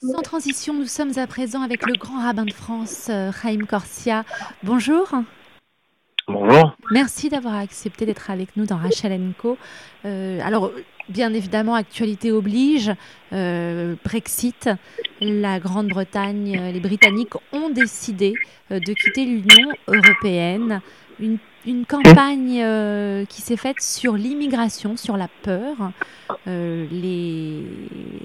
Sans transition, nous sommes à présent avec le grand rabbin de France, euh, Chaim Corsia. Bonjour. Bonjour. Merci d'avoir accepté d'être avec nous dans Rachel Co. Euh, alors, bien évidemment, actualité oblige, euh, Brexit, la Grande-Bretagne, les Britanniques ont décidé de quitter l'Union européenne. Une, campagne qui s'est faite sur l'immigration, sur la peur. les,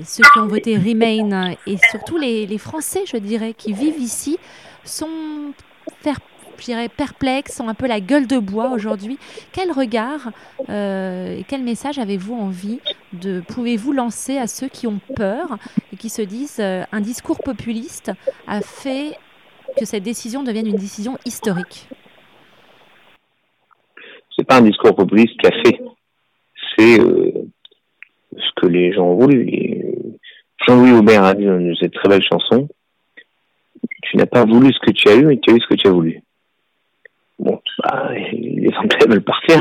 ceux qui ont voté Remain et surtout les, les Français, je dirais, qui vivent ici, sont faire je dirais, perplexes, ont un peu la gueule de bois aujourd'hui. Quel regard euh, et quel message avez-vous envie de, pouvez-vous lancer à ceux qui ont peur et qui se disent euh, un discours populiste a fait que cette décision devienne une décision historique? Pas un discours populiste qui a fait, c'est euh, ce que les gens ont voulu. Jean-Louis Aubert a dit dans cette très belle chanson, tu n'as pas voulu ce que tu as eu, mais tu as eu ce que tu as voulu. Bon, bah, les Anglais veulent partir.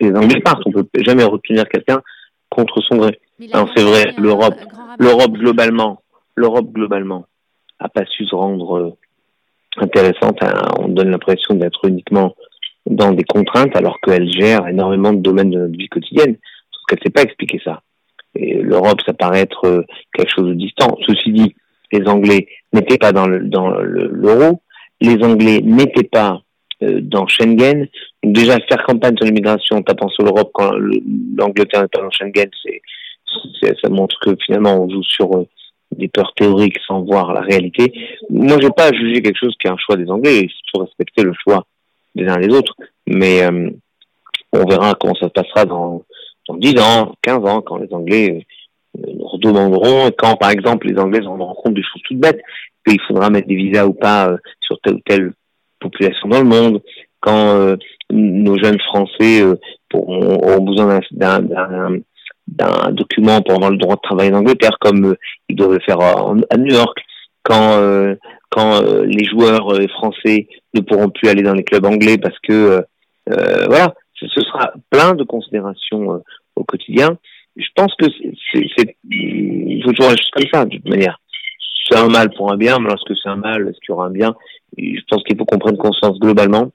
Les Anglais partent. On peut jamais retenir quelqu'un contre son gré. c'est vrai, l'Europe, l'Europe globalement, l'Europe globalement a pas su se rendre euh, intéressante. On donne l'impression d'être uniquement dans des contraintes alors qu'elle gère énormément de domaines de notre vie quotidienne. Sauf qu'elle sait pas expliquer ça. Et l'Europe, ça paraît être euh, quelque chose de distant. Ceci dit, les Anglais n'étaient pas dans le dans l'euro. Les Anglais n'étaient pas euh, dans Schengen. Donc déjà, faire campagne sur l'immigration en tapant sur l'Europe quand l'Angleterre n'est pas dans Schengen, c'est, ça montre que finalement on joue sur euh, des peurs théoriques sans voir la réalité. Moi, je vais pas juger quelque chose qui est un choix des Anglais. Il faut respecter le choix des uns des autres. Mais euh, on verra comment ça se passera dans, dans 10 ans, 15 ans, quand les Anglais nous redemanderont, quand par exemple les Anglais se rendront compte des choses toutes bêtes, qu'il faudra mettre des visas ou pas sur tel ou tel population dans le monde, quand euh, nos jeunes Français euh, auront besoin d'un document pour avoir le droit de travailler en Angleterre, comme euh, ils doivent le faire à, New York, quand quand les joueurs français ne pourront plus aller dans les clubs anglais parce que voilà, ce sera plein de considérations au quotidien. Je pense que c'est faut toujours juste comme ça de toute manière. C'est un mal pour un bien, mais lorsque c'est un mal, est-ce qu'il y aura un bien? Je pense qu'il faut qu'on prenne conscience globalement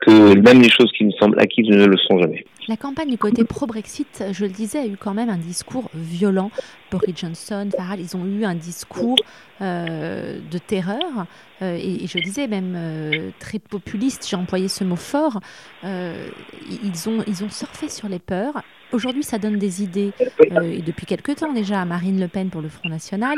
que même les choses qui me semblent acquises ne le sont jamais. La campagne du côté pro-Brexit, je le disais, a eu quand même un discours violent. Boris Johnson, Farage, ils ont eu un discours euh, de terreur, euh, et, je disais même euh, très populiste, j'ai employé ce mot fort. ils, ont, ils ont surfé sur les peurs. Aujourd'hui, ça donne des idées, et depuis quelque temps déjà, à Marine Le Pen pour le Front National.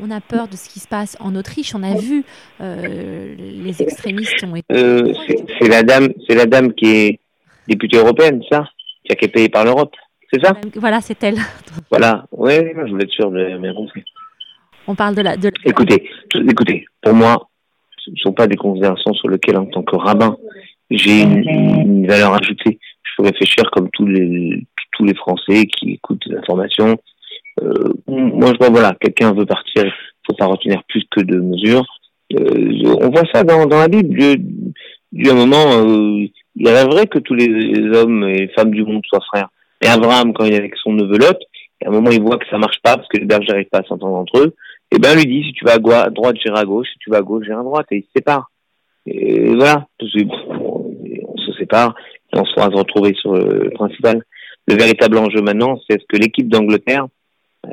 On a peur de ce qui se passe en Autriche. On a vu les extrémistes ont été. c'est la dame, c'est la dame qui est députée européenne, ça, qui été payée par l'Europe. C'est ça Voilà, c'est elle. Voilà, oui, je voulais être sûr de compris. On parle de la. De... Écoutez, écoutez, pour moi, ce ne sont pas des considérations sur lesquelles, en tant que rabbin, j'ai une, valeur ajoutée. Je peux réfléchir comme tous les tous les Français qui écoutent des informations. Euh, moi, je vois, voilà, quelqu'un veut partir, il faut pas retenir plus que de mesures. Euh, on voit ça dans, dans la Bible. Dieu, Dieu, à un moment, euh, il rêverait que tous les hommes et les femmes du monde soient frères. Et Abraham, quand il est avec son neveu Lot, à un moment, il voit que ça marche pas parce que les bergers n'arrivent pas à s'entendre entre eux. Et ben, lui dit, si tu vas à droite, j'irai à gauche. Si tu vas à gauche, j'irai à droite. Et ils se séparent. Et voilà. On se sépare et on se fera se retrouver sur le principal. Le véritable enjeu maintenant, c'est est-ce que l'équipe d'Angleterre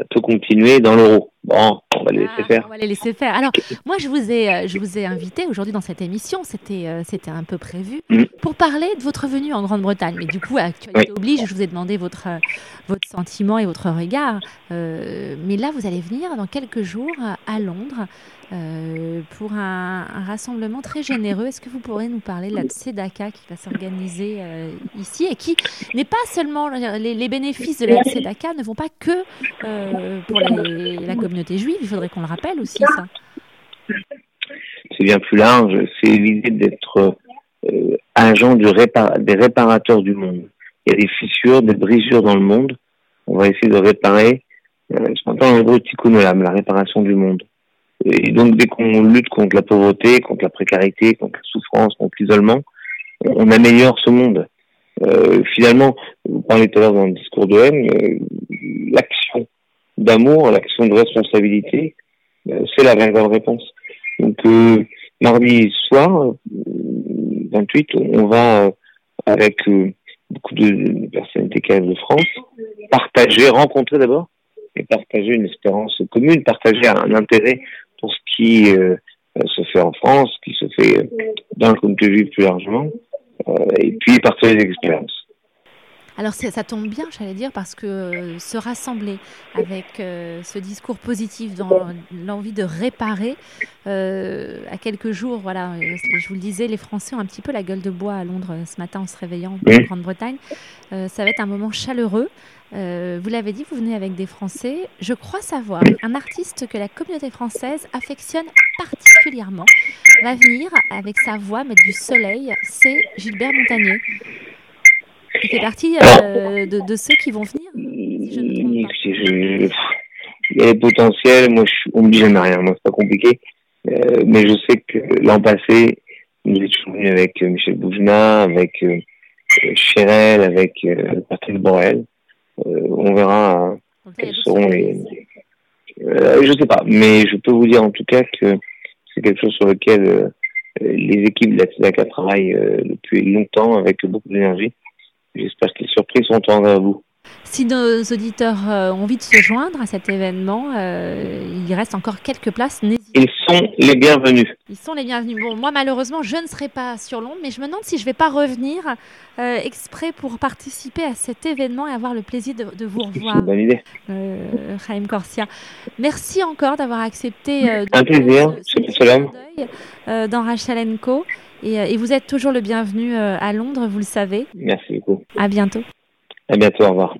peut continuer dans l'euro? Bon, on va les laisser ah, faire. On va les laisser faire. Alors, moi, je vous ai, euh, je vous ai invité aujourd'hui dans cette émission, c'était, euh, c'était un peu prévu, mm. pour parler de votre venue en Grande-Bretagne. Mais du coup, actualité oblige, je vous ai demandé votre, euh, votre sentiment et votre regard. mais là, vous allez venir dans quelques jours à Londres euh, pour un, rassemblement très généreux. Est-ce que vous pourrez nous parler de la Tzedaka qui va s'organiser ici et qui n'est pas seulement les, bénéfices de la Tzedaka ne vont pas que pour la communauté juive, il faudrait qu'on le rappelle aussi ça. C'est bien plus large, c'est l'idée d'être agent du des réparateurs du monde. Il y a des fissures, des brisures dans le monde. On va essayer de réparer, ce qu'on entend en gros tikkun la réparation du monde. Et donc, dès qu'on lutte contre la pauvreté, contre la précarité, contre la souffrance, contre l'isolement, on améliore ce monde. Euh, finalement, vous parlez tout à l'heure dans le discours de haine, euh, l'action d'amour, la question de responsabilité, c'est la véritable réponse. Donc mardi soir, 28, on va avec beaucoup de personnalités de France partager, rencontrer d'abord et partager une espérance commune, partager un intérêt pour ce qui euh, se fait en France, ce qui se fait euh, dans le comité juif plus largement, euh, et puis partager des expériences. Alors ça tombe bien, j'allais dire, parce que se rassembler avec ce discours positif dans l'envie de réparer, à quelques jours, voilà, je vous le disais, les Français ont un petit peu la gueule de bois à Londres ce matin en se réveillant en Grande-Bretagne. ça va être un moment chaleureux. Euh, vous l'avez dit, vous venez avec des Français. Je crois savoir un artiste que la communauté française affectionne particulièrement va venir avec sa voix mettre du soleil. C'est Gilbert Montagnier. Il fait partie euh, de, ceux qui vont venir. Si je il y a des potentiels. Moi, je, on me dit jamais rien. Moi, c'est pas compliqué. Euh, mais je sais que l'an passé, il est toujours venu avec Michel Boujna, avec Chérel, avec Patrick Borel. Euh, on verra euh, quels seront les. Euh, je sais pas, mais je peux vous dire en tout cas que c'est quelque chose sur lequel les équipes de la TEDACA travaillent depuis longtemps avec beaucoup d'énergie. J'espère que les surprises sont en vous. Si nos auditeurs ont envie de se joindre à cet événement, il reste encore quelques places. Ils sont les bienvenus. Ils sont les bienvenus. Bon, moi, malheureusement, je ne serai pas sur Londres, mais je me demande si je ne vais pas revenir euh, exprès pour participer à cet événement et avoir le plaisir de, vous revoir. Une bonne idée. Euh, Chaim Corsia. Merci encore d'avoir accepté euh, Un plaisir, euh, dans Rachel Co. Et, et, vous êtes toujours le bienvenu à Londres, vous le savez. Merci beaucoup. À bientôt. À bientôt, au revoir.